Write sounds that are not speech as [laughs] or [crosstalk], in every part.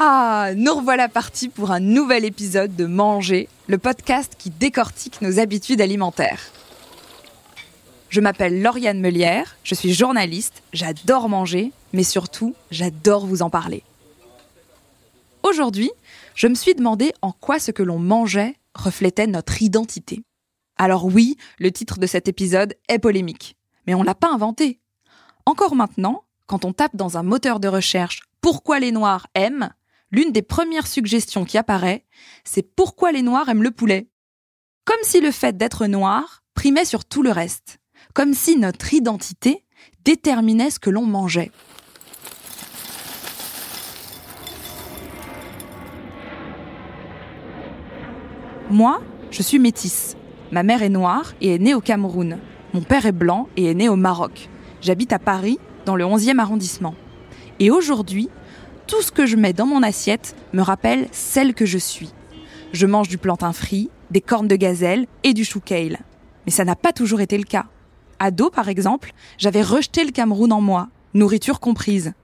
Ah, nous revoilà partis pour un nouvel épisode de Manger, le podcast qui décortique nos habitudes alimentaires. Je m'appelle Lauriane Melière, je suis journaliste, j'adore manger, mais surtout, j'adore vous en parler. Aujourd'hui, je me suis demandé en quoi ce que l'on mangeait reflétait notre identité. Alors oui, le titre de cet épisode est polémique, mais on l'a pas inventé. Encore maintenant, quand on tape dans un moteur de recherche Pourquoi les Noirs aiment, l'une des premières suggestions qui apparaît, c'est Pourquoi les Noirs aiment le poulet? Comme si le fait d'être noir primait sur tout le reste, comme si notre identité déterminait ce que l'on mangeait. Moi, je suis métisse. Ma mère est noire et est née au Cameroun. Mon père est blanc et est né au Maroc. J'habite à Paris, dans le 11e arrondissement. Et aujourd'hui, tout ce que je mets dans mon assiette me rappelle celle que je suis. Je mange du plantain frit, des cornes de gazelle et du chou kale. Mais ça n'a pas toujours été le cas. Ado, par exemple, j'avais rejeté le Cameroun en moi, nourriture comprise.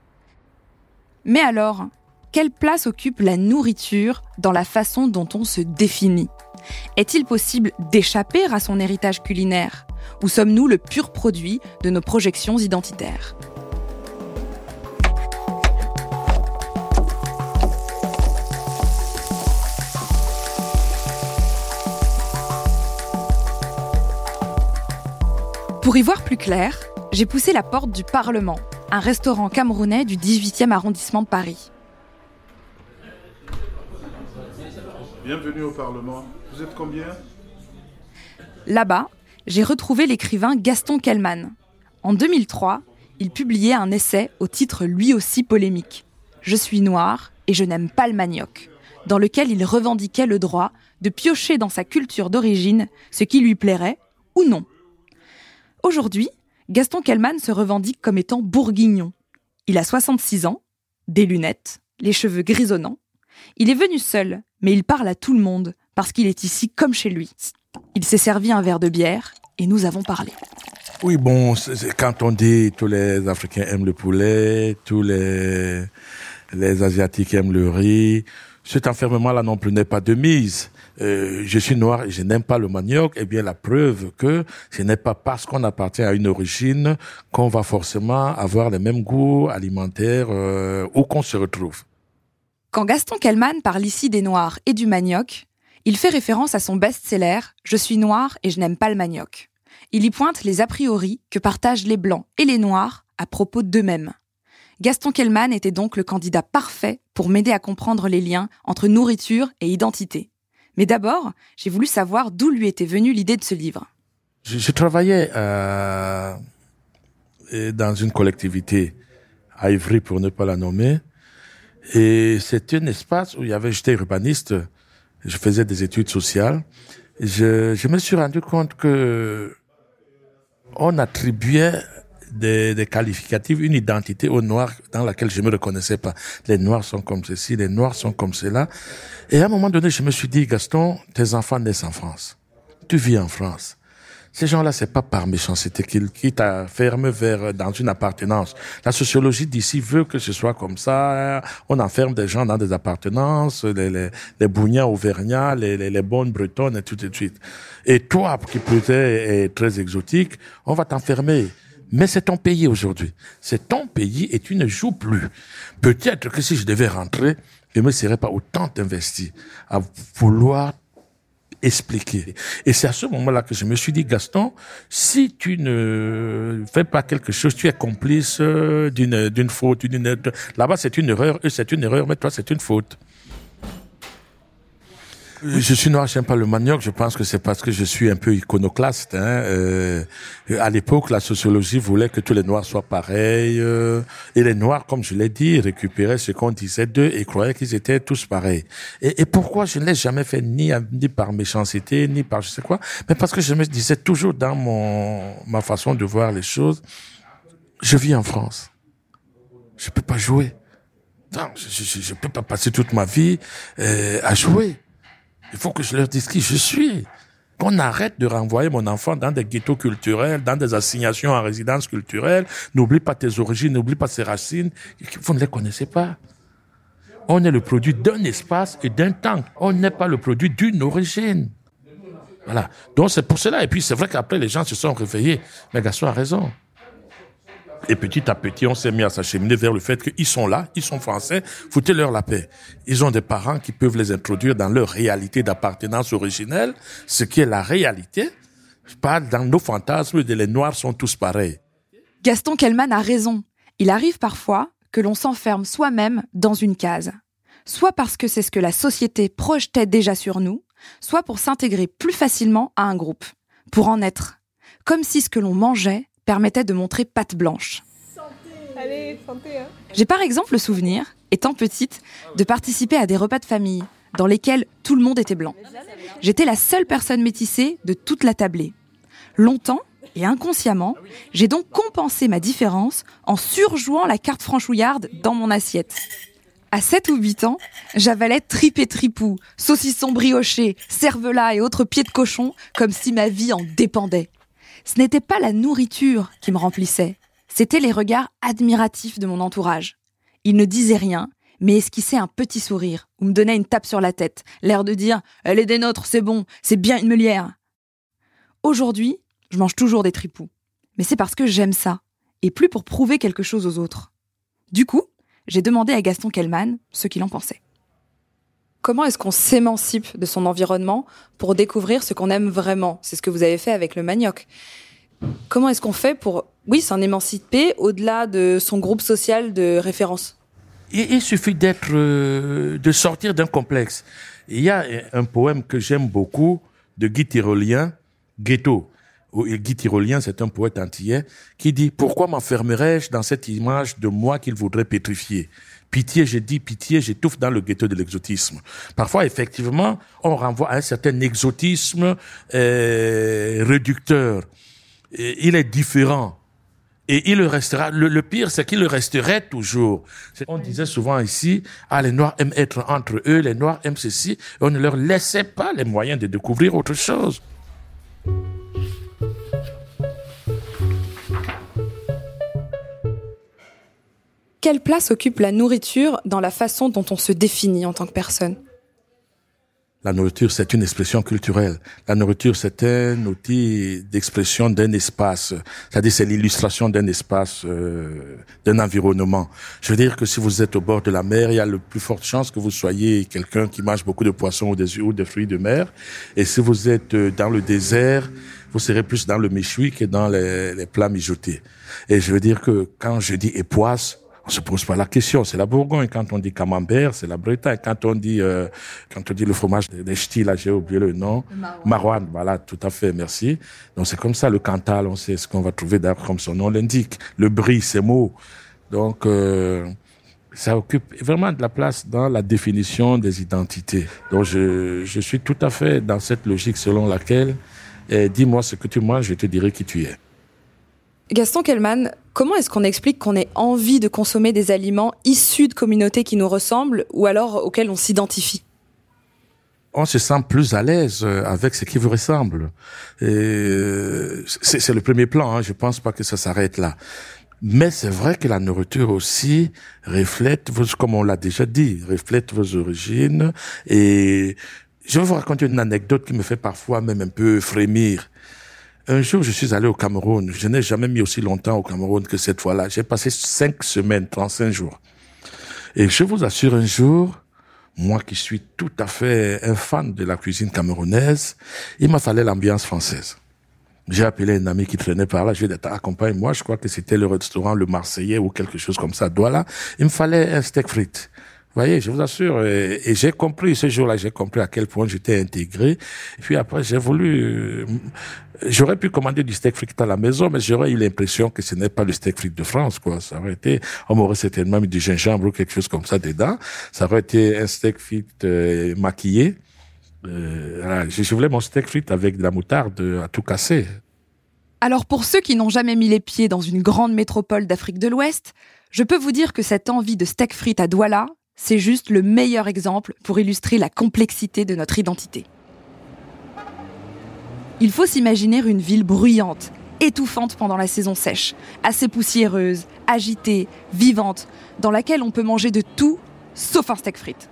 Mais alors, quelle place occupe la nourriture dans la façon dont on se définit? Est-il possible d'échapper à son héritage culinaire? Ou sommes-nous le pur produit de nos projections identitaires? Pour y voir plus clair, j'ai poussé la porte du Parlement, un restaurant camerounais du 18e arrondissement de Paris. Bienvenue au Parlement. Vous êtes combien? Là-bas, j'ai retrouvé l'écrivain Gaston Kellman. En 2003, il publiait un essai au titre lui aussi polémique Je suis noir et je n'aime pas le manioc, dans lequel il revendiquait le droit de piocher dans sa culture d'origine ce qui lui plairait ou non. Aujourd'hui, Gaston Kellman se revendique comme étant bourguignon. Il a 66 ans, des lunettes, les cheveux grisonnants. Il est venu seul, mais il parle à tout le monde, parce qu'il est ici comme chez lui. Il s'est servi un verre de bière, et nous avons parlé. Oui, bon, quand on dit tous les Africains aiment le poulet, tous les, les Asiatiques aiment le riz, cet enfermement-là non plus n'est pas de mise. Euh, je suis noir et je n'aime pas le manioc, eh bien la preuve que ce n'est pas parce qu'on appartient à une origine qu'on va forcément avoir les mêmes goûts alimentaires euh, qu'on se retrouve. Quand Gaston Kellman parle ici des Noirs et du manioc, il fait référence à son best-seller Je suis noir et je n'aime pas le manioc. Il y pointe les a priori que partagent les Blancs et les Noirs à propos d'eux-mêmes. Gaston Kellman était donc le candidat parfait pour m'aider à comprendre les liens entre nourriture et identité. Mais d'abord, j'ai voulu savoir d'où lui était venue l'idée de ce livre. Je, je travaillais euh, dans une collectivité à Ivry, pour ne pas la nommer, et c'était un espace où il y avait, j'étais urbaniste, je faisais des études sociales. Je, je me suis rendu compte que on attribuait des, des qualificatifs, une identité aux Noirs dans laquelle je me reconnaissais pas. Les Noirs sont comme ceci, les Noirs sont comme cela. Et à un moment donné, je me suis dit, Gaston, tes enfants naissent en France. Tu vis en France. Ces gens-là, c'est pas par méchanceté qu'ils qui t'enferment vers dans une appartenance. La sociologie d'ici veut que ce soit comme ça. On enferme des gens dans des appartenances, les, les, les bougnats auvergnats, les, les, bonnes bretonnes et tout de suite. Et toi, qui peut-être est très exotique, on va t'enfermer. Mais c'est ton pays aujourd'hui. C'est ton pays et tu ne joues plus. Peut-être que si je devais rentrer, je ne me serais pas autant investi à vouloir expliquer. Et c'est à ce moment-là que je me suis dit, Gaston, si tu ne fais pas quelque chose, tu es complice euh, d'une d'une faute, d'une là-bas c'est une erreur, eux c'est une erreur, mais toi c'est une faute. Je suis noir, j'aime pas le manioc. Je pense que c'est parce que je suis un peu iconoclaste. Hein. Euh, à l'époque, la sociologie voulait que tous les noirs soient pareils. Euh, et les noirs, comme je l'ai dit, récupéraient ce qu'on disait d'eux et croyaient qu'ils étaient tous pareils. Et, et pourquoi je ne l'ai jamais fait ni, ni par méchanceté, ni par je sais quoi, mais parce que je me disais toujours dans mon ma façon de voir les choses, je vis en France. Je peux pas jouer. Non, je, je, je peux pas passer toute ma vie euh, à jouer. Il faut que je leur dise qui je suis. Qu'on arrête de renvoyer mon enfant dans des ghettos culturels, dans des assignations en résidence culturelle. N'oublie pas tes origines, n'oublie pas ses racines. Vous ne les connaissez pas. On est le produit d'un espace et d'un temps. On n'est pas le produit d'une origine. Voilà. Donc c'est pour cela. Et puis c'est vrai qu'après les gens se sont réveillés. Mais Gaston a raison. Et petit à petit, on s'est mis à s'acheminer vers le fait qu'ils sont là, ils sont français, foutez-leur la paix. Ils ont des parents qui peuvent les introduire dans leur réalité d'appartenance originelle, ce qui est la réalité, pas dans nos fantasmes de les noirs sont tous pareils. Gaston Kellman a raison. Il arrive parfois que l'on s'enferme soi-même dans une case. Soit parce que c'est ce que la société projetait déjà sur nous, soit pour s'intégrer plus facilement à un groupe, pour en être. Comme si ce que l'on mangeait permettait de montrer patte blanche. Hein. J'ai par exemple le souvenir, étant petite, de participer à des repas de famille dans lesquels tout le monde était blanc. J'étais la seule personne métissée de toute la tablée. Longtemps et inconsciemment, j'ai donc compensé ma différence en surjouant la carte franchouillarde dans mon assiette. À 7 ou 8 ans, j'avalais tripes et tripou, saucissons briochés, cervelas et autres pieds de cochon comme si ma vie en dépendait. Ce n'était pas la nourriture qui me remplissait, c'était les regards admiratifs de mon entourage. Ils ne disaient rien, mais esquissaient un petit sourire ou me donnaient une tape sur la tête, l'air de dire Elle est des nôtres, c'est bon, c'est bien une meulière. Aujourd'hui, je mange toujours des tripous, mais c'est parce que j'aime ça, et plus pour prouver quelque chose aux autres. Du coup, j'ai demandé à Gaston Kellman ce qu'il en pensait. Comment est-ce qu'on s'émancipe de son environnement pour découvrir ce qu'on aime vraiment? C'est ce que vous avez fait avec le manioc. Comment est-ce qu'on fait pour, oui, s'en émanciper au-delà de son groupe social de référence? Il, suffit d'être, euh, de sortir d'un complexe. Il y a un poème que j'aime beaucoup de Guy Tyrolien, Ghetto. Guy Tyrolien, c'est un poète antillais, qui dit Pourquoi m'enfermerais-je dans cette image de moi qu'il voudrait pétrifier? Pitié, j'ai dit pitié, j'étouffe dans le ghetto de l'exotisme. Parfois, effectivement, on renvoie à un certain exotisme euh, réducteur. Il est différent. Et il le restera. Le, pire, c'est qu'il le resterait toujours. On disait souvent ici, ah, les Noirs aiment être entre eux, les Noirs aiment ceci. On ne leur laissait pas les moyens de découvrir autre chose. Quelle place occupe la nourriture dans la façon dont on se définit en tant que personne? La nourriture, c'est une expression culturelle. La nourriture, c'est un outil d'expression d'un espace. C'est-à-dire, c'est l'illustration d'un espace, euh, d'un environnement. Je veux dire que si vous êtes au bord de la mer, il y a le plus forte chance que vous soyez quelqu'un qui mange beaucoup de poissons ou des, fruits de mer. Et si vous êtes euh, dans le désert, vous serez plus dans le méchoui que dans les, les plats mijotés. Et je veux dire que quand je dis époisse, on se pose pas la question. C'est la Bourgogne. Quand on dit camembert, c'est la Bretagne. Quand on dit, euh, quand on dit le fromage des ch'tis, là, j'ai oublié le nom. Marouane. Voilà, tout à fait, merci. Donc c'est comme ça, le Cantal, on sait ce qu'on va trouver d'ailleurs comme son nom l'indique. Le brie, c'est mot. Donc, euh, ça occupe vraiment de la place dans la définition des identités. Donc je, je suis tout à fait dans cette logique selon laquelle, eh, dis-moi ce que tu manges, je te dirai qui tu es. Gaston Kellman, comment est-ce qu'on explique qu'on ait envie de consommer des aliments issus de communautés qui nous ressemblent ou alors auxquels on s'identifie? On se sent plus à l'aise euh, avec ce qui vous ressemble. Euh, c'est le premier plan. Hein. Je pense pas que ça s'arrête là. Mais c'est vrai que la nourriture aussi reflète, vos, comme on l'a déjà dit, reflète vos origines. Et je vais vous raconter une anecdote qui me fait parfois même un peu frémir. Un jour, je suis allé au Cameroun. Je n'ai jamais mis aussi longtemps au Cameroun que cette fois-là. J'ai passé cinq semaines, 35 jours. Et je vous assure, un jour, moi qui suis tout à fait un fan de la cuisine camerounaise, il m'a fallu l'ambiance française. J'ai appelé un ami qui traînait par là, je lui ai dit, accompagne-moi, je crois que c'était le restaurant Le Marseillais ou quelque chose comme ça, Douala. Il me fallait un steak frites. Voyez, je vous assure. Et, et j'ai compris ce jour-là, j'ai compris à quel point j'étais intégré. Et puis après, j'ai voulu. euh, J'aurais pu commander du steak frites à la maison, mais j'aurais eu l'impression que ce n'est pas le steak frites de France, quoi. Ça aurait été, on m'aurait certainement mis du gingembre ou quelque chose comme ça dedans. Ça aurait été un steak frites euh, maquillé. Euh, je, voulais mon steak frites avec de la moutarde à tout casser. Alors pour ceux qui n'ont jamais mis les pieds dans une grande métropole d'Afrique de l'Ouest, je peux vous dire que cette envie de steak frites à Douala, c'est juste le meilleur exemple pour illustrer la complexité de notre identité. Il faut s'imaginer une ville bruyante, étouffante pendant la saison sèche, assez poussiéreuse, agitée, vivante, dans laquelle on peut manger de tout sauf un steak frites.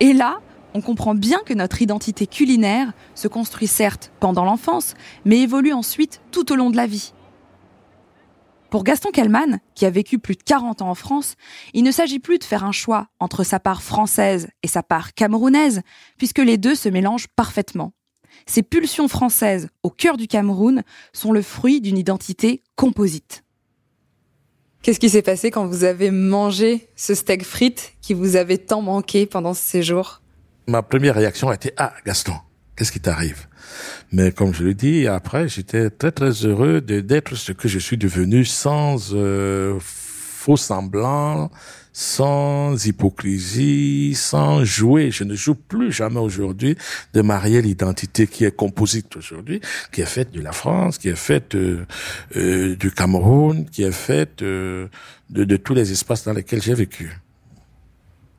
Et là, on comprend bien que notre identité culinaire se construit certes pendant l'enfance, mais évolue ensuite tout au long de la vie. Pour Gaston Kellman, qui a vécu plus de 40 ans en France, il ne s'agit plus de faire un choix entre sa part française et sa part camerounaise, puisque les deux se mélangent parfaitement. Ces pulsions françaises au cœur du Cameroun sont le fruit d'une identité composite. Qu'est-ce qui s'est passé quand vous avez mangé ce steak frites qui vous avait tant manqué pendant ce séjour Ma première réaction a été ah Gaston, qu'est-ce qui t'arrive? Mais comme je le dis, après j'étais très très heureux d'être ce que je suis devenu sans euh, faux semblant, sans hypocrisie, sans jouer. Je ne joue plus jamais aujourd'hui de ma réelle identité qui est composite aujourd'hui, qui est faite de la France, qui est faite euh, euh, du Cameroun, qui est faite de, de tous les espaces dans lesquels j'ai vécu.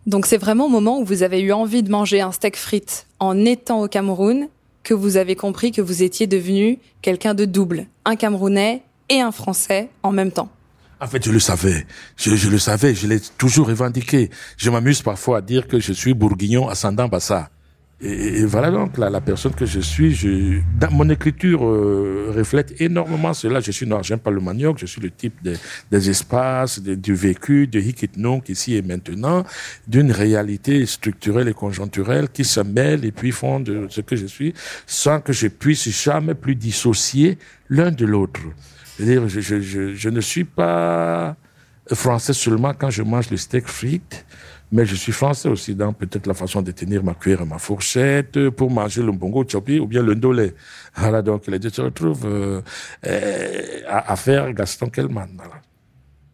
Donc c'est vraiment au moment où vous avez eu envie de manger un steak frites en étant au Cameroun que vous avez compris que vous étiez devenu quelqu'un de double, un Camerounais et un Français en même temps. En fait, je le savais. Je, le savais. Je l'ai toujours revendiqué. Je m'amuse parfois à dire que je suis bourguignon ascendant Bassa. Et, voilà donc la, la personne que je suis. Je, dans mon écriture euh, reflète énormément cela. Je suis noir, j'aime pas le manioc. Je suis le type des, des espaces, de- du vécu, de hic ici et maintenant, d'une réalité structurelle et conjoncturelle qui se mêlent et puis font de ce que je suis, sans que je puisse jamais plus dissocier l'un de l'autre. C'est-à-dire, je, je, je, je ne suis pas français seulement quand je mange le steak frites, mais je suis français aussi dans peut-être la façon de tenir ma cuillère et ma fourchette pour manger le bongo chopi ou bien le ndolé. [laughs] Voilà, donc les deux se retrouvent euh, à, à faire Gaston Kellman. Voilà.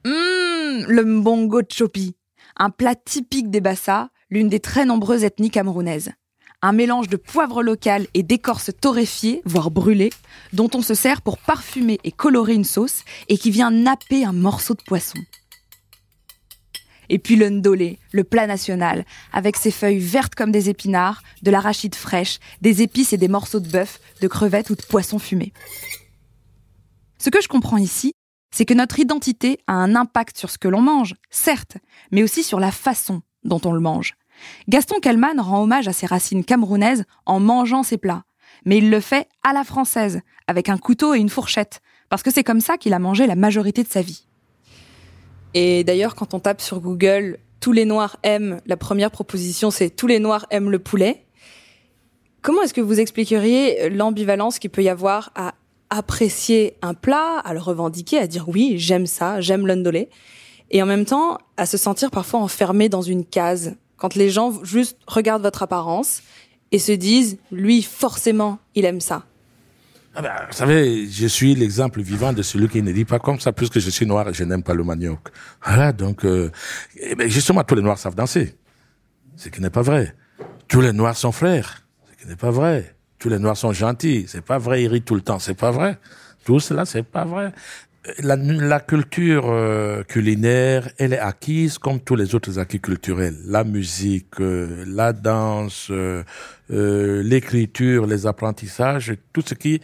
Hum, le mbongo chopi, un plat typique des Bassa, l'une des très nombreuses ethnies camerounaises. Un mélange de poivre local et d'écorce torréfiée, voire brûlée, dont on se sert pour parfumer et colorer une sauce et qui vient napper un morceau de poisson. Et puis le ndolé, le plat national, avec ses feuilles vertes comme des épinards, de l'arachide fraîche, des épices et des morceaux de bœuf, de crevettes ou de poisson fumé. Ce que je comprends ici, c'est que notre identité a un impact sur ce que l'on mange, certes, mais aussi sur la façon dont on le mange. Gaston Kellman rend hommage à ses racines camerounaises en mangeant ses plats, mais il le fait à la française, avec un couteau et une fourchette, parce que c'est comme ça qu'il a mangé la majorité de sa vie. Et d'ailleurs, quand on tape sur Google tous les noirs aiment, la première proposition c'est tous les noirs aiment le poulet. Comment est-ce que vous expliqueriez l'ambivalence qu'il peut y avoir à apprécier un plat, à le revendiquer, à dire oui, j'aime ça, j'aime l'undolé, et en même temps à se sentir parfois enfermé dans une case, quand les gens juste regardent votre apparence et se disent, lui, forcément, il aime ça. Ah ben, vous savez, je suis l'exemple vivant de celui qui ne dit pas comme ça, puisque je suis noir et je n'aime pas le manioc. Voilà, donc, euh, eh ben, justement, tous les noirs savent danser. Ce qui n'est pas vrai. Tous les noirs sont frères. Ce qui n'est pas vrai. Tous les noirs sont gentils. C'est pas vrai, ils rient tout le temps. C'est pas vrai. Tout cela, c'est pas vrai. La, la culture euh, culinaire, elle est acquise comme tous les autres acquis culturels. La musique, euh, la danse, euh, l'écriture, les apprentissages, tout ce qui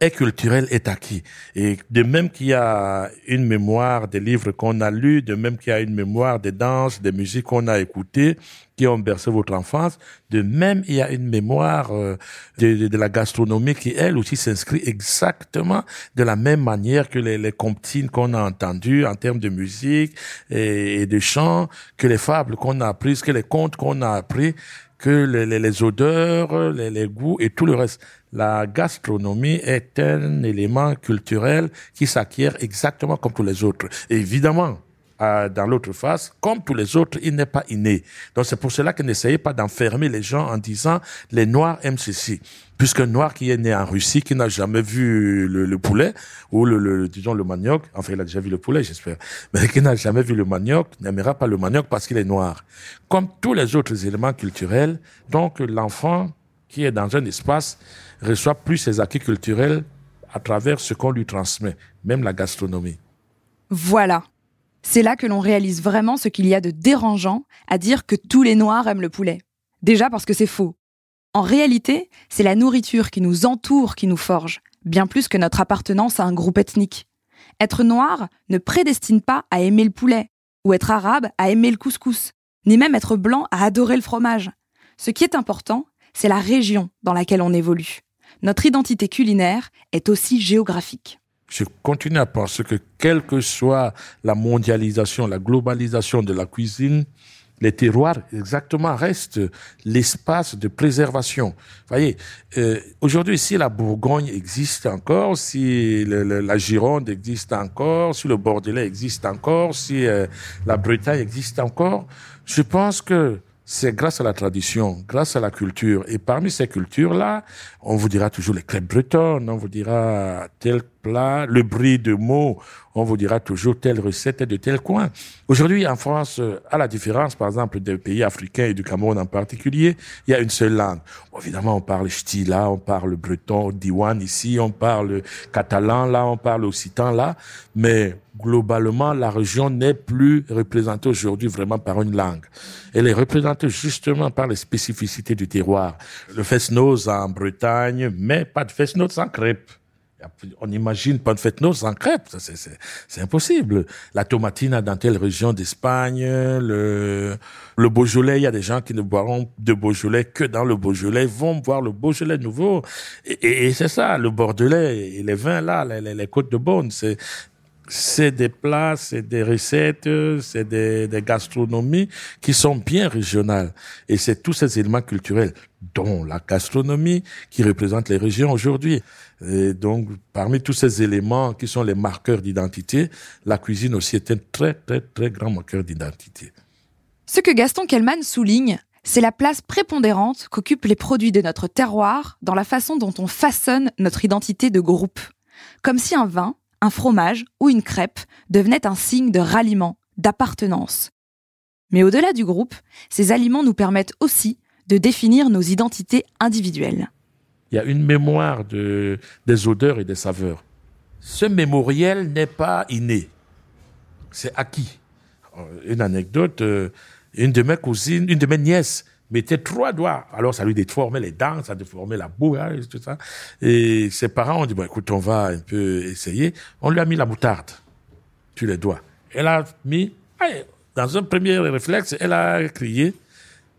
est culturel est acquis. Et de même qu'il y a une mémoire des livres qu'on a lus, de même qu'il y a une mémoire des danses, des musiques qu'on a écoutées, qui ont bercé votre enfance, de même il y a une mémoire euh, de, la gastronomie qui, elle aussi, s'inscrit exactement de la même manière que les, comptines qu'on a entendues en termes de musique et, et de chant, que les fables qu'on a apprises, que les contes qu'on a appris, que les, les, les odeurs, les, les goûts et tout le reste. La gastronomie est un élément culturel qui s'acquiert exactement comme tous les autres. Évidemment, euh, dans l'autre face, comme tous les autres, il n'est pas inné. Donc c'est pour cela que n'essayez pas d'enfermer les gens en disant les Noirs aiment ceci. Puisqu'un Noir qui est né en Russie, qui n'a jamais vu le, poulet, ou le, le, disons le manioc, enfin il a déjà vu le poulet j'espère, [laughs] mais qui n'a jamais vu le manioc, n'aimera pas le manioc parce qu'il est noir. Comme tous les autres éléments culturels, donc l'enfant qui est dans un espace reçoit plus ses acquis culturels à travers ce qu'on lui transmet, même la gastronomie. Voilà. C'est là que l'on réalise vraiment ce qu'il y a de dérangeant à dire que tous les Noirs aiment le poulet. Déjà parce que c'est faux. En réalité, c'est la nourriture qui nous entoure qui nous forge, bien plus que notre appartenance à un groupe ethnique. Être noir ne prédestine pas à aimer le poulet, ou être arabe à aimer le couscous, ni même être blanc à adorer le fromage. Ce qui est important, c'est la région dans laquelle on évolue. Notre identité culinaire est aussi géographique. Je continue à penser que quelle que soit la mondialisation, la globalisation de la cuisine, les terroirs exactement restent l'espace de préservation. Vous voyez, euh, aujourd'hui, si la Bourgogne existe encore, si la Gironde existe encore, si le Bordelais existe encore, si euh, la Bretagne existe encore, je pense que c'est grâce à la tradition, grâce à la culture. Et parmi ces cultures-là, on vous dira toujours les crêpes bretonnes, on vous dira tel plat, le bris de mots, on vous dira toujours telle recette de tel coin. Aujourd'hui, en France, à la différence, par exemple, des pays africains et du Cameroun en particulier, il y a une seule langue. évidemment, on parle ch'ti là, on parle breton, diwan ici, on parle catalan là, on parle occitan là, mais globalement, la région n'est plus représentée aujourd'hui vraiment par une langue. Elle est représentée justement par les spécificités du terroir. Le fest-noz en Bretagne, mais pas de fest-noz sans crêpes. On imagine noz sans crêpes, c'est impossible. La tomatine dans telle région d'Espagne, le, le Beaujolais, il y a des gens qui ne boiront de Beaujolais que dans le Beaujolais, vont boire le Beaujolais nouveau. Et, c'est ça, le Bordelais et les vins là, les, les côtes de Beaune, c'est c'est des plats, c'est des recettes, c'est des, des, gastronomies qui sont bien régionales. Et c'est tous ces éléments culturels, dont la gastronomie, qui représente les régions aujourd'hui. Et donc, parmi tous ces éléments qui sont les marqueurs d'identité, la cuisine aussi est un très, très, très grand marqueur d'identité. Ce que Gaston Kellman souligne, c'est la place prépondérante qu'occupent les produits de notre terroir dans la façon dont on façonne notre identité de groupe. Comme si un vin, un fromage ou une crêpe devenait un signe de ralliement, d'appartenance. Mais au-delà du groupe, ces aliments nous permettent aussi de définir nos identités individuelles. Il y a une mémoire de, des odeurs et des saveurs. Ce mémoriel n'est pas inné, c'est acquis. Une anecdote, euh, une de mes cousines, une de mes nièces mettait trois doigts. Alors, ça lui déformait les dents, ça déformait la bouche, tout ça. Et ses parents ont dit, bon, écoute, on va un peu essayer. On lui a mis la moutarde sur les doigts. Elle a mis, dans un premier réflexe, elle a crié.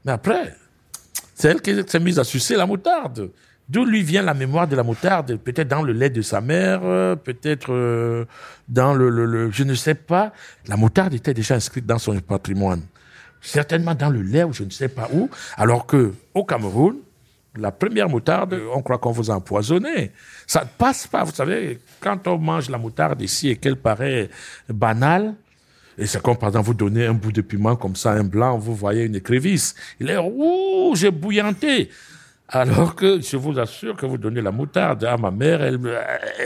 Mais après, c'est elle qui s'est mise à sucer la moutarde. D'où lui vient la mémoire de la moutarde? Peut-être dans le lait de sa mère, peut-être euh, dans le, le, Je ne sais pas. La moutarde était déjà inscrite dans son patrimoine certainement dans le lait ou je ne sais pas où, alors que au Cameroun, la première moutarde, on croit qu'on vous a empoisonné. Ça ne passe pas, vous savez, quand on mange la moutarde ici et qu'elle paraît banale, et c'est comme par exemple vous donnez un bout de piment comme ça, un blanc, vous voyez une écrevisse. Il est rouge et bouillanté. Alors que je vous assure que vous donnez la moutarde à ma mère, elle,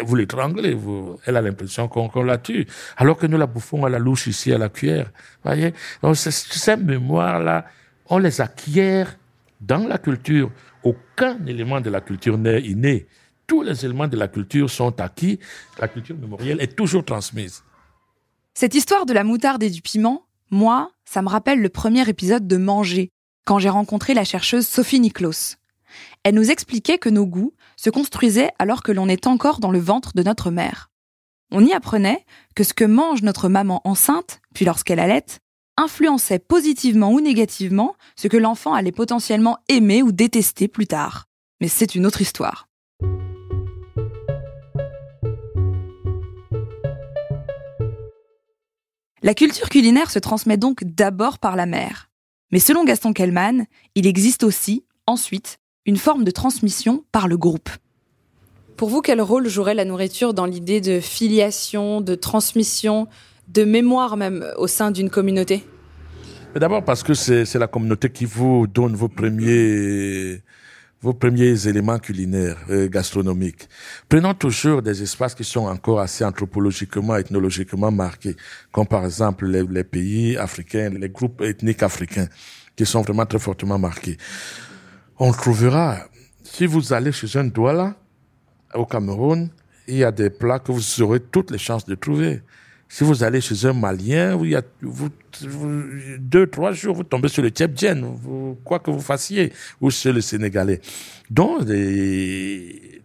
vous l'étranglez, elle a l'impression qu'on la tue. Alors que nous la bouffons à la louche ici, à la cuillère. Voyez? Donc, ces mémoires-là, on les acquiert dans la culture. Aucun élément de la culture n'est inné. Tous les éléments de la culture sont acquis. La culture mémorielle est toujours transmise. Cette histoire de la moutarde et du piment, moi, ça me rappelle le premier épisode de Manger, quand j'ai rencontré la chercheuse Sophie Niklos. Elle nous expliquait que nos goûts se construisaient alors que l'on est encore dans le ventre de notre mère. On y apprenait que ce que mange notre maman enceinte, puis lorsqu'elle allait, influençait positivement ou négativement ce que l'enfant allait potentiellement aimer ou détester plus tard. Mais c'est une autre histoire. La culture culinaire se transmet donc d'abord par la mère. Mais selon Gaston Kellman, il existe aussi, ensuite, une forme de transmission par le groupe. Pour vous, quel rôle jouerait la nourriture dans l'idée de filiation, de transmission de mémoire même au sein d'une communauté? D'abord parce que c'est la communauté qui vous donne vos premiers vos premiers éléments culinaires, euh, gastronomiques. Prenons toujours des espaces qui sont encore assez anthropologiquement, ethnologiquement marqués, comme par exemple les, les pays africains, les groupes ethniques africains, qui sont vraiment très fortement marqués. On trouvera, si vous allez chez un Douala, au Cameroun, il y a des plats que vous aurez toutes les chances de trouver. Si vous allez chez un Malien, il y a, vous, deux, trois jours, vous tombez sur le Tchèpdjen, quoi que vous fassiez, ou chez le Sénégalais. Donc,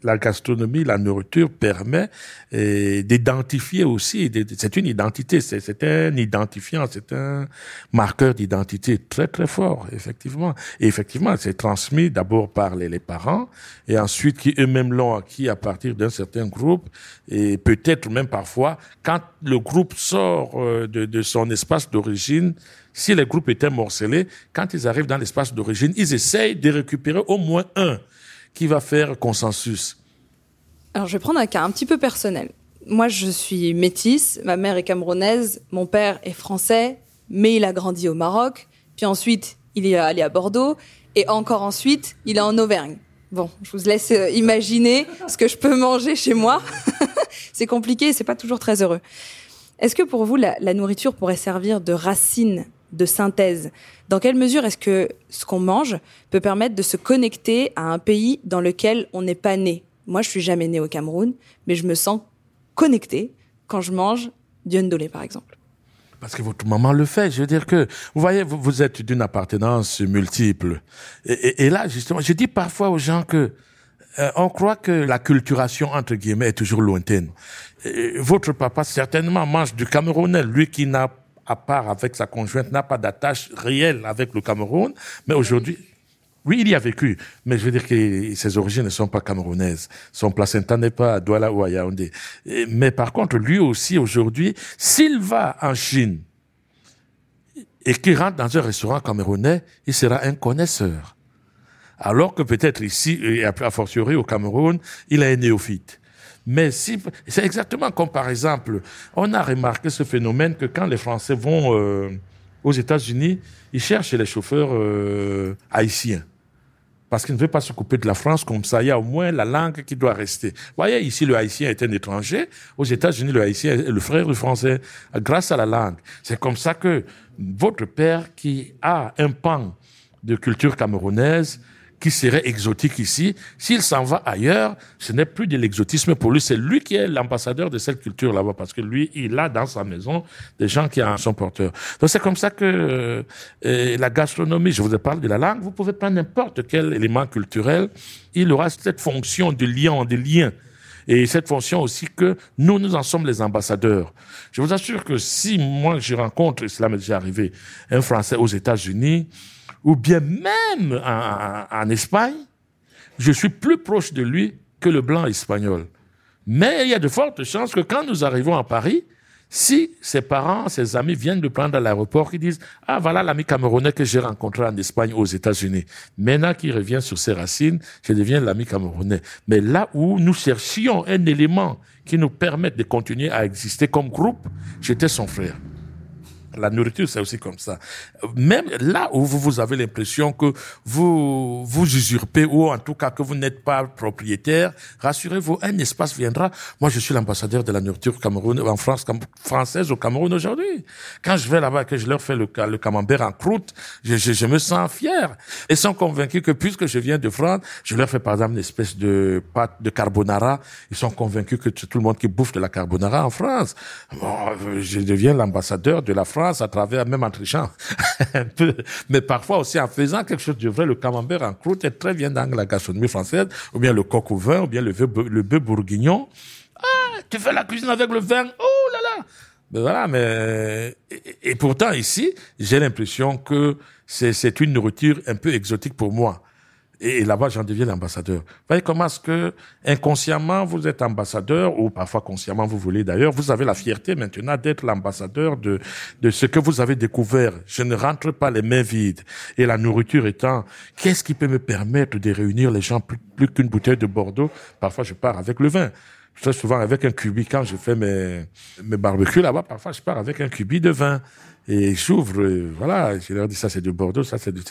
la gastronomie, la nourriture permet eh, d'identifier aussi. C'est une identité, c'est un identifiant, c'est un marqueur d'identité très très fort, effectivement. Et effectivement, c'est transmis d'abord par les, parents et ensuite qui eux-mêmes l'ont acquis à partir d'un certain groupe et peut-être même parfois quand le groupe sort euh, de, de son espace d'origine si les groupes étaient morcelés, quand ils arrivent dans l'espace d'origine, ils essayent de récupérer au moins un qui va faire consensus. Alors, je vais prendre un cas un petit peu personnel. Moi, je suis métisse, ma mère est camerounaise, mon père est français, mais il a grandi au Maroc, puis ensuite, il est allé à Bordeaux, et encore ensuite, il est en Auvergne. Bon, je vous laisse euh, imaginer ce que je peux manger chez moi. [laughs] c'est compliqué, c'est pas toujours très heureux. Est-ce que pour vous, la, la nourriture pourrait servir de racine de synthèse. Dans quelle mesure est-ce que ce qu'on mange peut permettre de se connecter à un pays dans lequel on n'est pas né? Moi, je suis jamais né au Cameroun, mais je me sens connecté quand je mange du ndolé, par exemple. Parce que votre maman le fait. Je veux dire que, vous voyez, vous, êtes d'une appartenance multiple. Et, là, justement, je dis parfois aux gens que euh, on croit que la culturation, entre guillemets, est toujours lointaine. votre papa, certainement, mange du camerounais, lui qui n'a à part avec sa conjointe, n'a pas d'attache réelle avec le Cameroun. Mais aujourd'hui, oui, il y a vécu, mais je veux dire que ses origines ne sont pas camerounaises. Son placenta n'est pas à Douala ou à Yaoundé. Mais par contre, lui aussi, aujourd'hui, s'il va en Chine et qu'il rentre dans un restaurant camerounais, il sera un connaisseur. Alors que peut-être ici, et a fortiori au Cameroun, il est un néophyte. Mais si, c'est exactement comme par exemple, on a remarqué ce phénomène que quand les Français vont euh, aux États-Unis, ils cherchent les chauffeurs euh, haïtiens. Parce qu'ils ne veulent pas se couper de la France comme ça. Il y a au moins la langue qui doit rester. Vous voyez, ici, le haïtien est un étranger. Aux États-Unis, le haïtien est le frère du français grâce à la langue. C'est comme ça que votre père, qui a un pan de culture camerounaise, qui serait exotique ici, s'il s'en va ailleurs, ce n'est plus de l'exotisme pour lui, c'est lui qui est l'ambassadeur de cette culture là-bas, parce que lui, il a dans sa maison des gens qui sont porteurs. Donc c'est comme ça que euh, la gastronomie, je vous ai parlé de la langue, vous pouvez prendre n'importe quel élément culturel, il aura cette fonction de lien, de lien. Et cette fonction aussi que nous, nous en sommes les ambassadeurs. Je vous assure que si moi je rencontre, cela m'est déjà arrivé, un Français aux États-Unis, ou bien même en, Espagne, je suis plus proche de lui que le blanc espagnol. Mais il y a de fortes chances que quand nous arrivons à Paris, si ses parents, ses amis viennent le prendre à l'aéroport, ils disent Ah, voilà l'ami camerounais que j'ai rencontré en Espagne, aux États-Unis. Maintenant qu'il revient sur ses racines, je deviens l'ami camerounais. Mais là où nous cherchions un élément qui nous permette de continuer à exister comme groupe, j'étais son frère. La nourriture, c'est aussi comme ça. Même là où vous, vous avez l'impression que vous vous usurpez ou en tout cas que vous n'êtes pas propriétaire, rassurez-vous, un espace viendra. Moi, je suis l'ambassadeur de la nourriture Cameroun, en France, française au Cameroun aujourd'hui. Quand je vais là-bas, que je leur fais le, le camembert en croûte, je, je, je, me sens fier. Ils sont convaincus que puisque je viens de France, je leur fais par exemple une espèce de pâte de carbonara. Ils sont convaincus que tout le monde qui bouffe de la carbonara en France. Bon, je deviens l'ambassadeur de la France à travers, même en trichant [laughs] un peu, mais parfois aussi en faisant quelque chose de vrai. Le camembert en croûte est très bien dans la gastronomie française, ou bien le coq au vin, ou bien le bœuf, bourguignon. Ah, tu fais la cuisine avec le vin, oh là là mais voilà, mais et pourtant ici, j'ai l'impression que c'est une nourriture un peu exotique pour moi. Et là-bas, j'en deviens l'ambassadeur. Vous voyez comment est-ce que inconsciemment vous êtes ambassadeur, ou parfois consciemment vous voulez d'ailleurs, vous avez la fierté maintenant d'être l'ambassadeur de, de ce que vous avez découvert. Je ne rentre pas les mains vides. Et la nourriture étant, qu'est-ce qui peut me permettre de réunir les gens plus, plus qu'une bouteille de Bordeaux? Parfois, je pars avec le vin. Très souvent avec un cubi, quand je fais mes, mes barbecues là-bas, parfois je pars avec un cubi de vin. Et j'ouvre, voilà, je leur dis ça c'est du Bordeaux, ça c'est du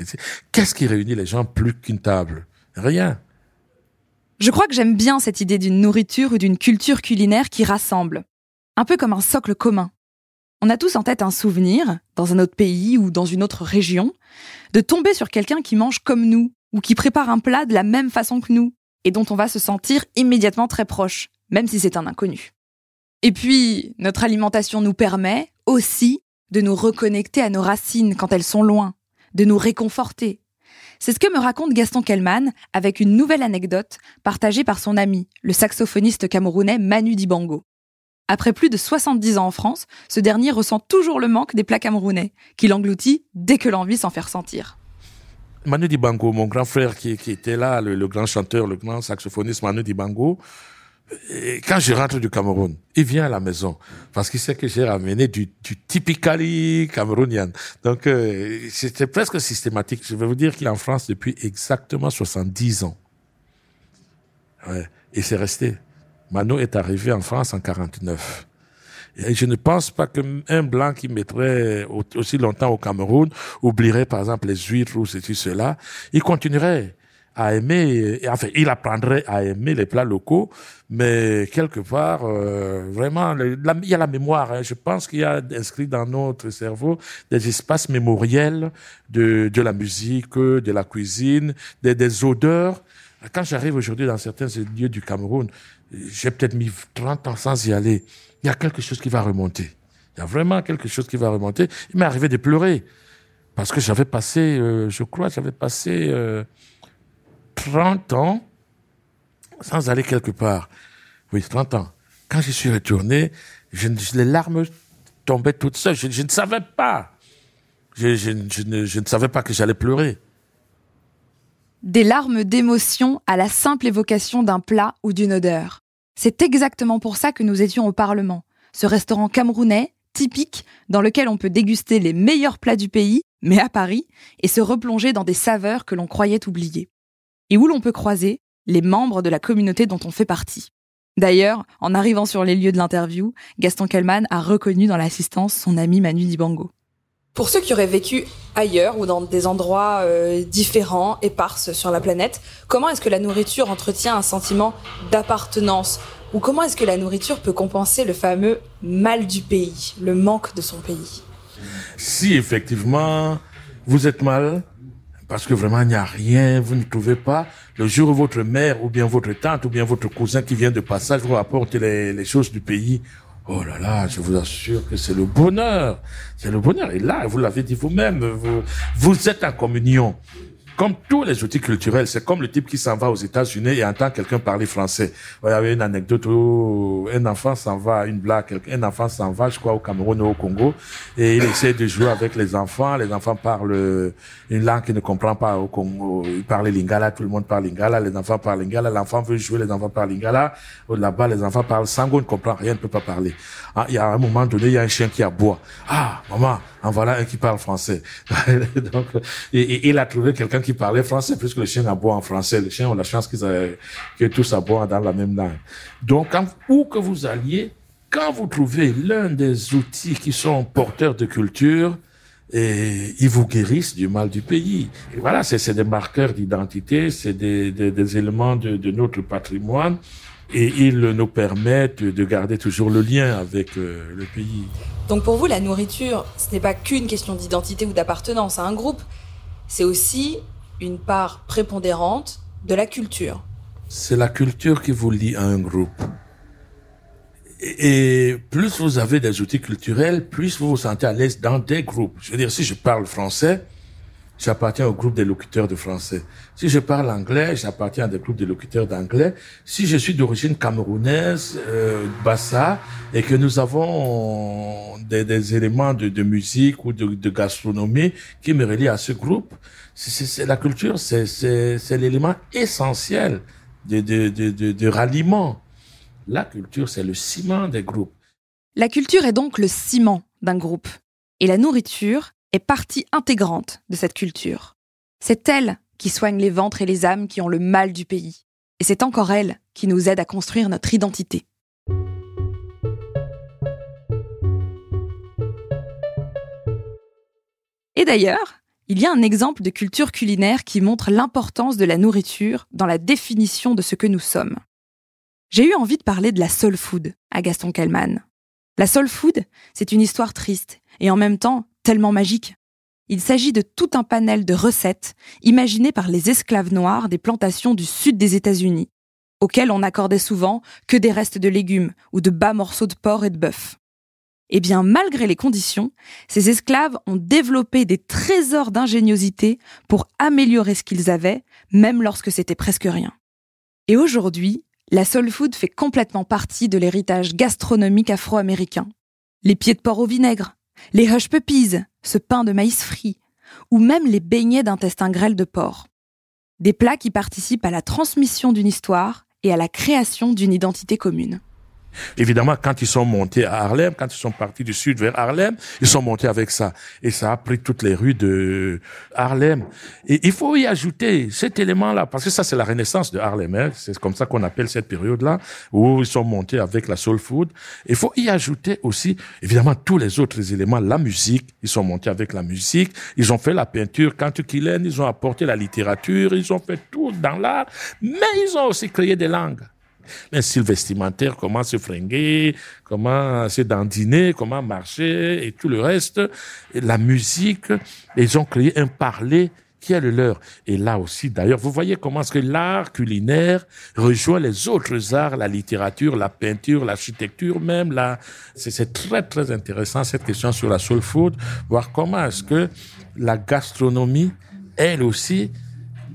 Qu'est-ce qui réunit les gens plus qu'une table? Rien. Je crois que j'aime bien cette idée d'une nourriture ou d'une culture culinaire qui rassemble. Un peu comme un socle commun. On a tous en tête un souvenir, dans un autre pays ou dans une autre région, de tomber sur quelqu'un qui mange comme nous, ou qui prépare un plat de la même façon que nous, et dont on va se sentir immédiatement très proche, même si c'est un inconnu. Et puis, notre alimentation nous permet aussi de nous reconnecter à nos racines quand elles sont loin, de nous réconforter. C'est ce que me raconte Gaston Kellman avec une nouvelle anecdote partagée par son ami, le saxophoniste camerounais Manu Dibango. Après plus de 70 ans en France, ce dernier ressent toujours le manque des plats camerounais, qu'il engloutit dès que l'envie s'en fait ressentir. Manu Dibango, mon grand frère qui, était là, le, grand chanteur, le grand saxophoniste Manu Dibango, quand je rentre du Cameroun, il vient à la maison parce qu'il sait que j'ai ramené du, du typically camerounien. Donc euh, c'était presque systématique. Je vais vous dire qu'il est en France depuis exactement 70 ans. Ouais. Et c'est resté. Mano est arrivé en France en 49. Et je ne pense pas qu'un blanc qui mettrait aussi longtemps au Cameroun oublierait par exemple les huîtres ou ceci, cela. Il continuerait à aimer, enfin, il apprendrait à aimer les plats locaux, mais quelque part, euh, vraiment, il y a la mémoire. Hein. Je pense qu'il y a inscrit dans notre cerveau des espaces mémoriels de, de la musique, de la cuisine, des, des odeurs. Quand j'arrive aujourd'hui dans certains lieux du Cameroun, j'ai peut-être mis 30 ans sans y aller. Il y a quelque chose qui va remonter. Il y a vraiment quelque chose qui va remonter. Il m'est arrivé de pleurer parce que j'avais passé, euh, je crois, j'avais passé euh, 30 ans sans aller quelque part. Oui, 30 ans. Quand je suis retourné, je, les larmes tombaient toutes seules. Je, ne savais pas. Je, ne, je ne savais pas que j'allais pleurer. Des larmes d'émotion à la simple évocation d'un plat ou d'une odeur. C'est exactement pour ça que nous étions au Parlement, ce restaurant camerounais typique dans lequel on peut déguster les meilleurs plats du pays, mais à Paris, et se replonger dans des saveurs que l'on croyait oubliées et où l'on peut croiser les membres de la communauté dont on fait partie. D'ailleurs, en arrivant sur les lieux de l'interview, Gaston Kellman a reconnu dans l'assistance son ami Manu Dibango. Pour ceux qui auraient vécu ailleurs ou dans des endroits euh, différents, éparses sur la planète, comment est-ce que la nourriture entretient un sentiment d'appartenance? Ou comment est-ce que la nourriture peut compenser le fameux mal du pays, le manque de son pays? Si effectivement vous êtes mal, parce que vraiment il n'y a rien, vous ne trouvez pas. Le jour où votre mère ou bien votre tante ou bien votre cousin qui vient de passage vous apporte les, choses du pays, oh là là, je vous assure que c'est le bonheur. C'est le bonheur. Et là, vous l'avez dit vous-même, vous, vous êtes en communion comme tous les outils culturels, c'est comme le type qui s'en va aux États-Unis et entend quelqu'un parler français. Il y avait une anecdote où un enfant s'en va, une blague, un enfant s'en va, je crois, au Cameroun ou au Congo, et il essaie de jouer avec les enfants. Les enfants parlent une langue qu'il ne comprend pas au Congo. Il parle lingala, tout le monde parle lingala, les enfants parlent lingala, l'enfant veut jouer, les enfants parlent lingala. Là-bas, les enfants parlent sango, ne comprend rien, ne peut pas parler. Ah, il y a un moment donné, il y a un chien qui aboie. Ah, maman, en voilà un qui parle français. [laughs] Donc, il a trouvé quelqu'un qui parlait français, puisque le chien aboie en français. Les chiens ont la chance qu'ils que tous aboient dans la même langue. Donc, où que vous alliez, quand vous trouvez l'un des outils qui sont porteurs de culture, et ils vous guérissent du mal du pays. Et voilà, c'est des marqueurs d'identité, c'est des, des, des, éléments de, de notre patrimoine et ils nous permettent de garder toujours le lien avec euh, le pays. Donc pour vous, la nourriture, ce n'est pas qu'une question d'identité ou d'appartenance à un groupe, c'est aussi une part prépondérante de la culture. C'est la culture qui vous lie à un groupe. Et plus vous avez des outils culturels, plus vous vous sentez à l'aise dans des groupes. Je veux dire, si je parle français, j'appartiens au groupe des locuteurs de français. Si je parle anglais, j'appartiens à des groupes de locuteurs d'anglais. Si je suis d'origine camerounaise, euh, bassa, et que nous avons des, des éléments de, de, musique ou de, de, gastronomie qui me relient à ce groupe, c'est la culture, c'est l'élément essentiel de, de, ralliement. La culture, c'est le ciment des groupes. La culture est donc le ciment d'un groupe. Et la nourriture, est partie intégrante de cette culture. C'est elle qui soigne les ventres et les âmes qui ont le mal du pays. Et c'est encore elle qui nous aide à construire notre identité. Et d'ailleurs, il y a un exemple de culture culinaire qui montre l'importance de la nourriture dans la définition de ce que nous sommes. J'ai eu envie de parler de la soul food à Gaston Kellman. La soul food, c'est une histoire triste et en même temps tellement magique. Il s'agit de tout un panel de recettes imaginées par les esclaves noirs des plantations du sud des États-Unis, auxquelles on n'accordait souvent que des restes de légumes ou de bas morceaux de porc et de bœuf. Eh bien, malgré les conditions, ces esclaves ont développé des trésors d'ingéniosité pour améliorer ce qu'ils avaient, même lorsque c'était presque rien. Et aujourd'hui, la soul food fait complètement partie de l'héritage gastronomique afro-américain. Les pieds de porc au vinaigre, les hush puppies, ce pain de maïs frit, ou même les beignets d'intestin grêle de porc. Des plats qui participent à la transmission d'une histoire et à la création d'une identité commune. Évidemment, quand ils sont montés à Harlem, quand ils sont partis du sud vers Harlem, ils sont montés avec ça. Et ça a pris toutes les rues de Harlem. Et il faut y ajouter cet élément-là, parce que ça, c'est la renaissance de Harlem. Hein. C'est comme ça qu'on appelle cette période-là, où ils sont montés avec la soul food. Il faut y ajouter aussi, évidemment, tous les autres éléments. La musique, ils sont montés avec la musique. Ils ont fait la peinture. Quand tu ils ont apporté la littérature. Ils ont fait tout dans l'art. Mais ils ont aussi créé des langues un style vestimentaire, comment se fringuer, comment se dandiner, comment marcher et tout le reste. La musique, ils ont créé un parler qui est le leur. Et là aussi, d'ailleurs, vous voyez comment est-ce que l'art culinaire rejoint les autres arts, la littérature, la peinture, l'architecture même. Là, c'est très, très intéressant cette question sur la soul food, voir comment est-ce que la gastronomie, elle aussi,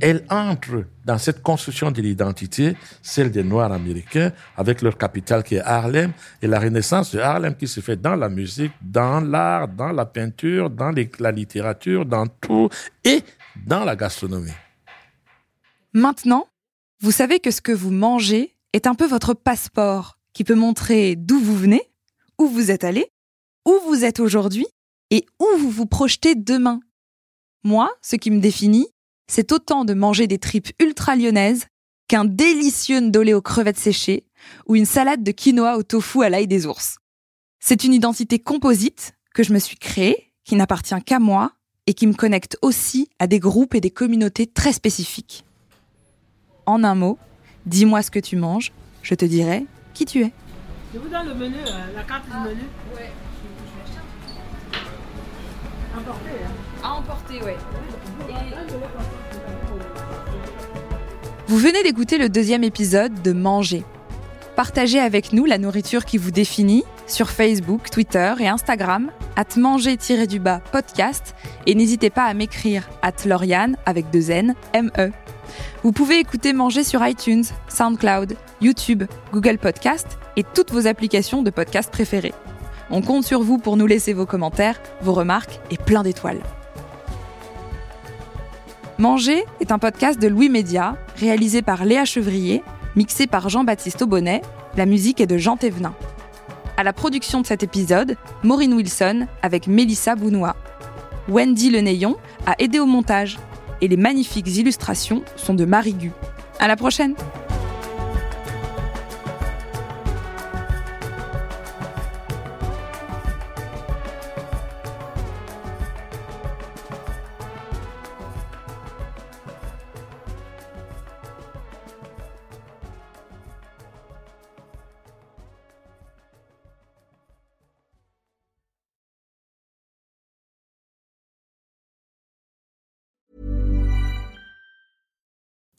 elle entre dans cette construction de l'identité, celle des Noirs américains, avec leur capitale qui est Harlem, et la renaissance de Harlem qui se fait dans la musique, dans l'art, dans la peinture, dans la littérature, dans tout, et dans la gastronomie. Maintenant, vous savez que ce que vous mangez est un peu votre passeport qui peut montrer d'où vous venez, où vous êtes allé, où vous êtes aujourd'hui et où vous vous projetez demain. Moi, ce qui me définit, c'est autant de manger des tripes ultra lyonnaises qu'un délicieux ndolé aux crevettes séchées ou une salade de quinoa au tofu à l'ail des ours. C'est une identité composite que je me suis créée, qui n'appartient qu'à moi et qui me connecte aussi à des groupes et des communautés très spécifiques. En un mot, dis-moi ce que tu manges, je te dirai qui tu es. Je vous donne le menu, euh, la carte du menu. Ouais. Emporter. Hein. À emporter, ouais. Vous venez d'écouter le deuxième épisode de Manger. Partagez avec nous la nourriture qui vous définit sur Facebook, Twitter et Instagram, at manger-du-bas podcast, et n'hésitez pas à m'écrire at Lauriane avec deux N, M-E. Vous pouvez écouter Manger sur iTunes, SoundCloud, YouTube, Google Podcast et toutes vos applications de podcast préférées. On compte sur vous pour nous laisser vos commentaires, vos remarques et plein d'étoiles. Manger est un podcast de Louis Média, réalisé par Léa Chevrier, mixé par Jean-Baptiste Aubonnet, la musique est de Jean Thévenin. À la production de cet épisode, Maureen Wilson avec Mélissa Bounois. Wendy Lenayon a aidé au montage et les magnifiques illustrations sont de Marie Gu. À la prochaine!